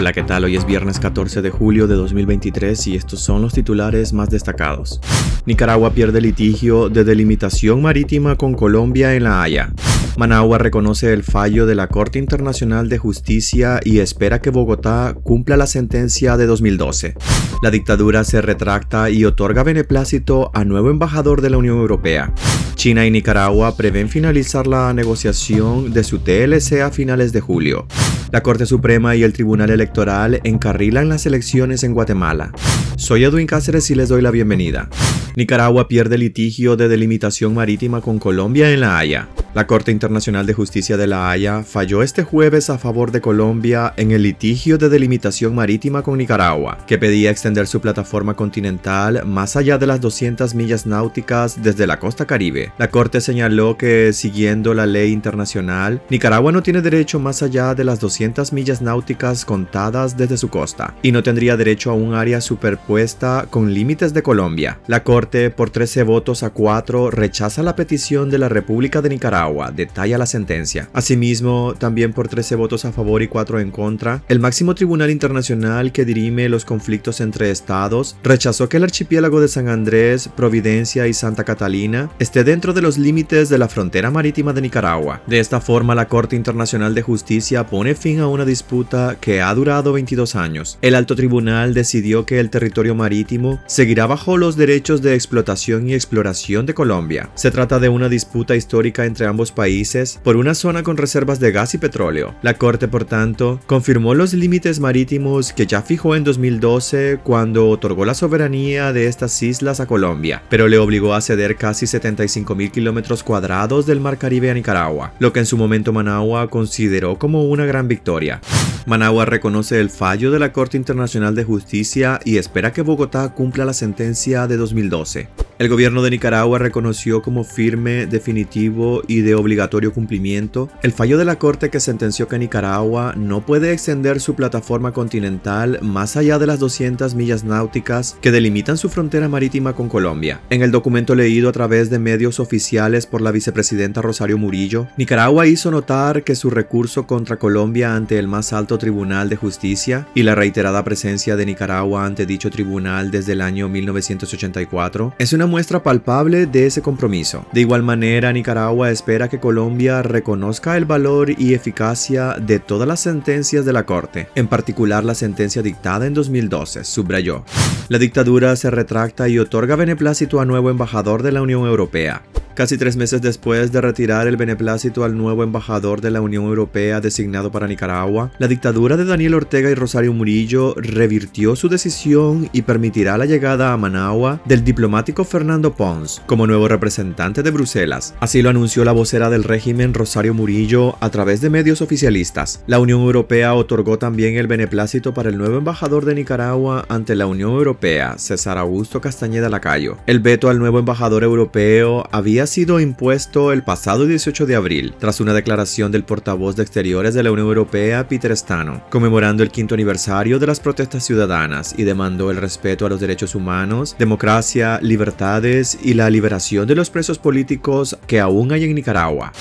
Hola, ¿qué tal? Hoy es viernes 14 de julio de 2023 y estos son los titulares más destacados. Nicaragua pierde litigio de delimitación marítima con Colombia en La Haya. Managua reconoce el fallo de la Corte Internacional de Justicia y espera que Bogotá cumpla la sentencia de 2012. La dictadura se retracta y otorga beneplácito a nuevo embajador de la Unión Europea. China y Nicaragua prevén finalizar la negociación de su TLC a finales de julio. La Corte Suprema y el Tribunal Electoral encarrilan las elecciones en Guatemala. Soy Edwin Cáceres y les doy la bienvenida. Nicaragua pierde litigio de delimitación marítima con Colombia en La Haya. La Corte Internacional de Justicia de La Haya falló este jueves a favor de Colombia en el litigio de delimitación marítima con Nicaragua, que pedía extender su plataforma continental más allá de las 200 millas náuticas desde la costa caribe. La Corte señaló que, siguiendo la ley internacional, Nicaragua no tiene derecho más allá de las 200 millas náuticas contadas desde su costa, y no tendría derecho a un área superpuesta con límites de Colombia. La Corte, por 13 votos a 4, rechaza la petición de la República de Nicaragua detalla la sentencia. Asimismo, también por 13 votos a favor y 4 en contra, el máximo tribunal internacional que dirime los conflictos entre estados rechazó que el archipiélago de San Andrés, Providencia y Santa Catalina esté dentro de los límites de la frontera marítima de Nicaragua. De esta forma, la Corte Internacional de Justicia pone fin a una disputa que ha durado 22 años. El alto tribunal decidió que el territorio marítimo seguirá bajo los derechos de explotación y exploración de Colombia. Se trata de una disputa histórica entre ambos países por una zona con reservas de gas y petróleo. La Corte, por tanto, confirmó los límites marítimos que ya fijó en 2012 cuando otorgó la soberanía de estas islas a Colombia, pero le obligó a ceder casi 75 mil kilómetros cuadrados del Mar Caribe a Nicaragua, lo que en su momento Managua consideró como una gran victoria. Managua reconoce el fallo de la Corte Internacional de Justicia y espera que Bogotá cumpla la sentencia de 2012. El gobierno de Nicaragua reconoció como firme, definitivo y de obligatorio cumplimiento el fallo de la Corte que sentenció que Nicaragua no puede extender su plataforma continental más allá de las 200 millas náuticas que delimitan su frontera marítima con Colombia. En el documento leído a través de medios oficiales por la vicepresidenta Rosario Murillo, Nicaragua hizo notar que su recurso contra Colombia ante el más alto Tribunal de Justicia y la reiterada presencia de Nicaragua ante dicho tribunal desde el año 1984 es una muestra palpable de ese compromiso. De igual manera, Nicaragua espera que Colombia reconozca el valor y eficacia de todas las sentencias de la Corte, en particular la sentencia dictada en 2012, subrayó. La dictadura se retracta y otorga beneplácito a nuevo embajador de la Unión Europea. Casi tres meses después de retirar el beneplácito al nuevo embajador de la Unión Europea designado para Nicaragua, la dictadura de Daniel Ortega y Rosario Murillo revirtió su decisión y permitirá la llegada a Managua del diplomático Fernando Pons como nuevo representante de Bruselas. Así lo anunció la vocera del régimen Rosario Murillo a través de medios oficialistas. La Unión Europea otorgó también el beneplácito para el nuevo embajador de Nicaragua ante la Unión Europea, César Augusto Castañeda Lacayo. El veto al nuevo embajador europeo había sido impuesto el pasado 18 de abril, tras una declaración del portavoz de Exteriores de la Unión Europea, Peter Stano, conmemorando el quinto aniversario de las protestas ciudadanas y demandó el respeto a los derechos humanos, democracia, libertades y la liberación de los presos políticos que aún hay en Nicaragua.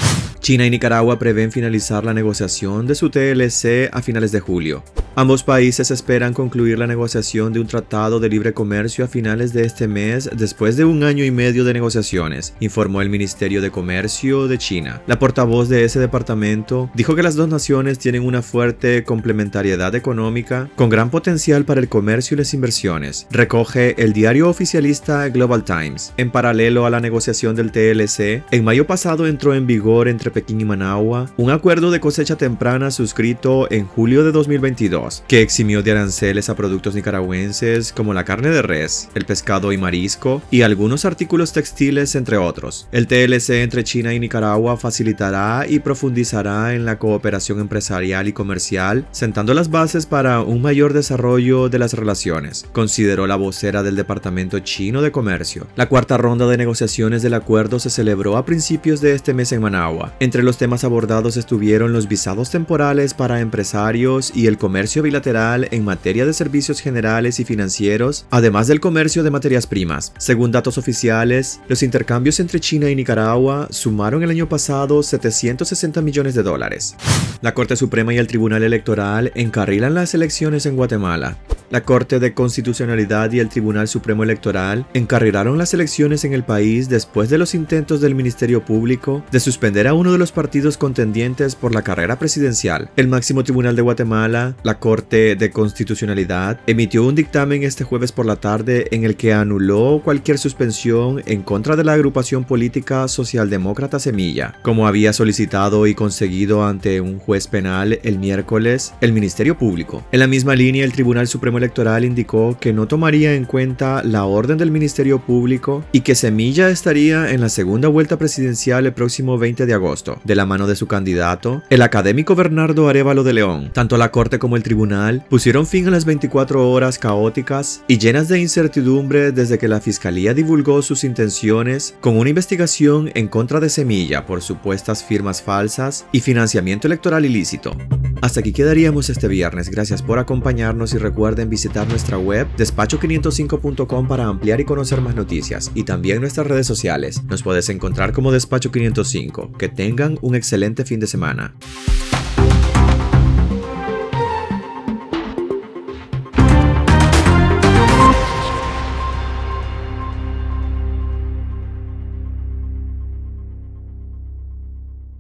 China y Nicaragua prevén finalizar la negociación de su TLC a finales de julio. Ambos países esperan concluir la negociación de un tratado de libre comercio a finales de este mes después de un año y medio de negociaciones, informó el Ministerio de Comercio de China. La portavoz de ese departamento dijo que las dos naciones tienen una fuerte complementariedad económica con gran potencial para el comercio y las inversiones, recoge el diario oficialista Global Times. En paralelo a la negociación del TLC, en mayo pasado entró en vigor entre Pekín y Managua un acuerdo de cosecha temprana suscrito en julio de 2022 que eximió de aranceles a productos nicaragüenses como la carne de res, el pescado y marisco y algunos artículos textiles entre otros. El TLC entre China y Nicaragua facilitará y profundizará en la cooperación empresarial y comercial, sentando las bases para un mayor desarrollo de las relaciones, consideró la vocera del Departamento Chino de Comercio. La cuarta ronda de negociaciones del acuerdo se celebró a principios de este mes en Managua. Entre los temas abordados estuvieron los visados temporales para empresarios y el comercio bilateral en materia de servicios generales y financieros, además del comercio de materias primas. Según datos oficiales, los intercambios entre China y Nicaragua sumaron el año pasado 760 millones de dólares. La Corte Suprema y el Tribunal Electoral encarrilan las elecciones en Guatemala. La Corte de Constitucionalidad y el Tribunal Supremo Electoral encarrilaron las elecciones en el país después de los intentos del Ministerio Público de suspender a uno de los partidos contendientes por la carrera presidencial. El máximo tribunal de Guatemala, la Corte de Constitucionalidad, emitió un dictamen este jueves por la tarde en el que anuló cualquier suspensión en contra de la agrupación política socialdemócrata Semilla, como había solicitado y conseguido ante un juez penal el miércoles el Ministerio Público. En la misma línea, el Tribunal Supremo Electoral indicó que no tomaría en cuenta la orden del Ministerio Público y que Semilla estaría en la segunda vuelta presidencial el próximo 20 de agosto, de la mano de su candidato, el académico Bernardo Arevalo de León. Tanto la Corte como el Tribunal pusieron fin a las 24 horas caóticas y llenas de incertidumbre desde que la Fiscalía divulgó sus intenciones con una investigación en contra de Semilla por supuestas firmas falsas y financiamiento electoral ilícito. Hasta aquí quedaríamos este viernes. Gracias por acompañarnos y recuerden visitar nuestra web despacho505.com para ampliar y conocer más noticias y también nuestras redes sociales. Nos puedes encontrar como Despacho 505. Que tengan un excelente fin de semana.